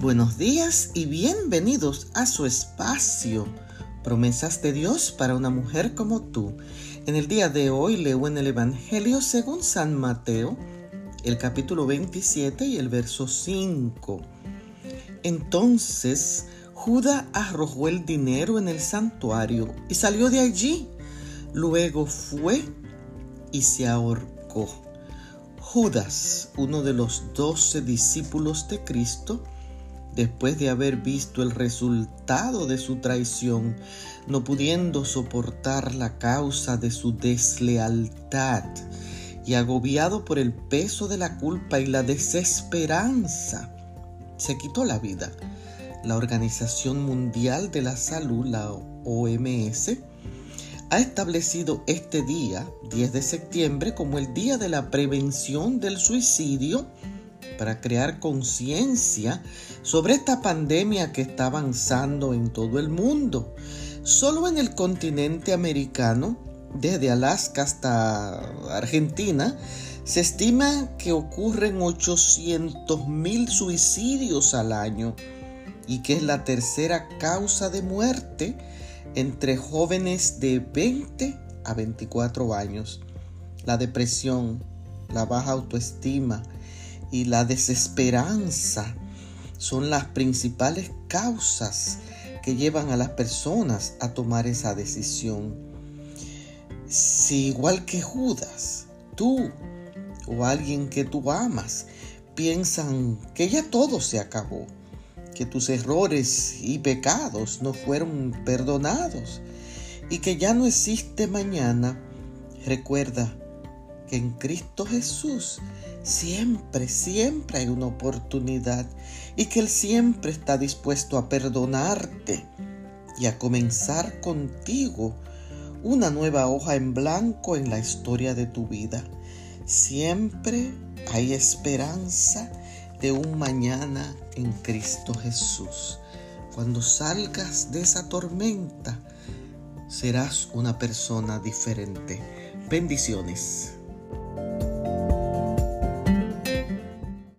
Buenos días y bienvenidos a su espacio. Promesas de Dios para una mujer como tú. En el día de hoy leo en el Evangelio según San Mateo, el capítulo 27 y el verso 5. Entonces Judá arrojó el dinero en el santuario y salió de allí. Luego fue y se ahorcó. Judas, uno de los doce discípulos de Cristo, después de haber visto el resultado de su traición, no pudiendo soportar la causa de su deslealtad y agobiado por el peso de la culpa y la desesperanza, se quitó la vida. La Organización Mundial de la Salud, la OMS, ha establecido este día, 10 de septiembre, como el Día de la Prevención del Suicidio para crear conciencia sobre esta pandemia que está avanzando en todo el mundo. Solo en el continente americano, desde Alaska hasta Argentina, se estima que ocurren 800 mil suicidios al año y que es la tercera causa de muerte entre jóvenes de 20 a 24 años. La depresión, la baja autoestima y la desesperanza son las principales causas que llevan a las personas a tomar esa decisión. Si igual que Judas, tú o alguien que tú amas piensan que ya todo se acabó, que tus errores y pecados no fueron perdonados y que ya no existe mañana, recuerda que en Cristo Jesús siempre, siempre hay una oportunidad y que Él siempre está dispuesto a perdonarte y a comenzar contigo una nueva hoja en blanco en la historia de tu vida. Siempre hay esperanza de un mañana en Cristo Jesús. Cuando salgas de esa tormenta, serás una persona diferente. Bendiciones.